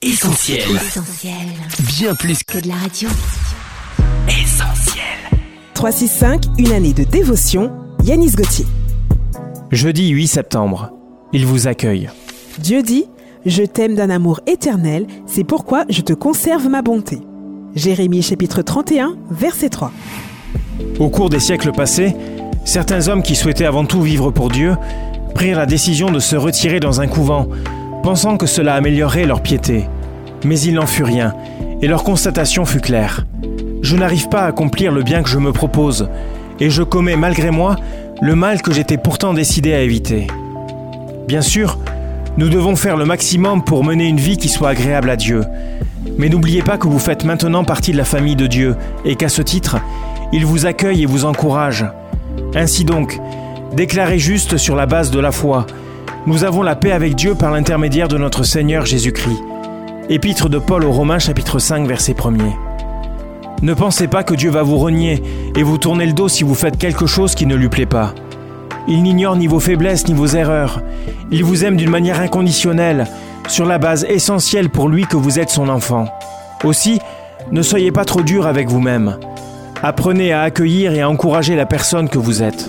Essentiel. Essentiel. Bien plus Que de la radio. qu'essentiel. 365, une année de dévotion, Yanis Gauthier. Jeudi 8 septembre. Il vous accueille. Dieu dit Je t'aime d'un amour éternel, c'est pourquoi je te conserve ma bonté. Jérémie chapitre 31, verset 3. Au cours des siècles passés, certains hommes qui souhaitaient avant tout vivre pour Dieu prirent la décision de se retirer dans un couvent, pensant que cela améliorerait leur piété. Mais il n'en fut rien, et leur constatation fut claire. Je n'arrive pas à accomplir le bien que je me propose, et je commets malgré moi le mal que j'étais pourtant décidé à éviter. Bien sûr, nous devons faire le maximum pour mener une vie qui soit agréable à Dieu. Mais n'oubliez pas que vous faites maintenant partie de la famille de Dieu et qu'à ce titre, il vous accueille et vous encourage. Ainsi donc, déclarez juste sur la base de la foi. Nous avons la paix avec Dieu par l'intermédiaire de notre Seigneur Jésus-Christ. Épître de Paul aux Romains chapitre 5 verset 1er. Ne pensez pas que Dieu va vous renier et vous tourner le dos si vous faites quelque chose qui ne lui plaît pas. Il n'ignore ni vos faiblesses ni vos erreurs. Il vous aime d'une manière inconditionnelle, sur la base essentielle pour lui que vous êtes son enfant. Aussi, ne soyez pas trop dur avec vous-même. Apprenez à accueillir et à encourager la personne que vous êtes.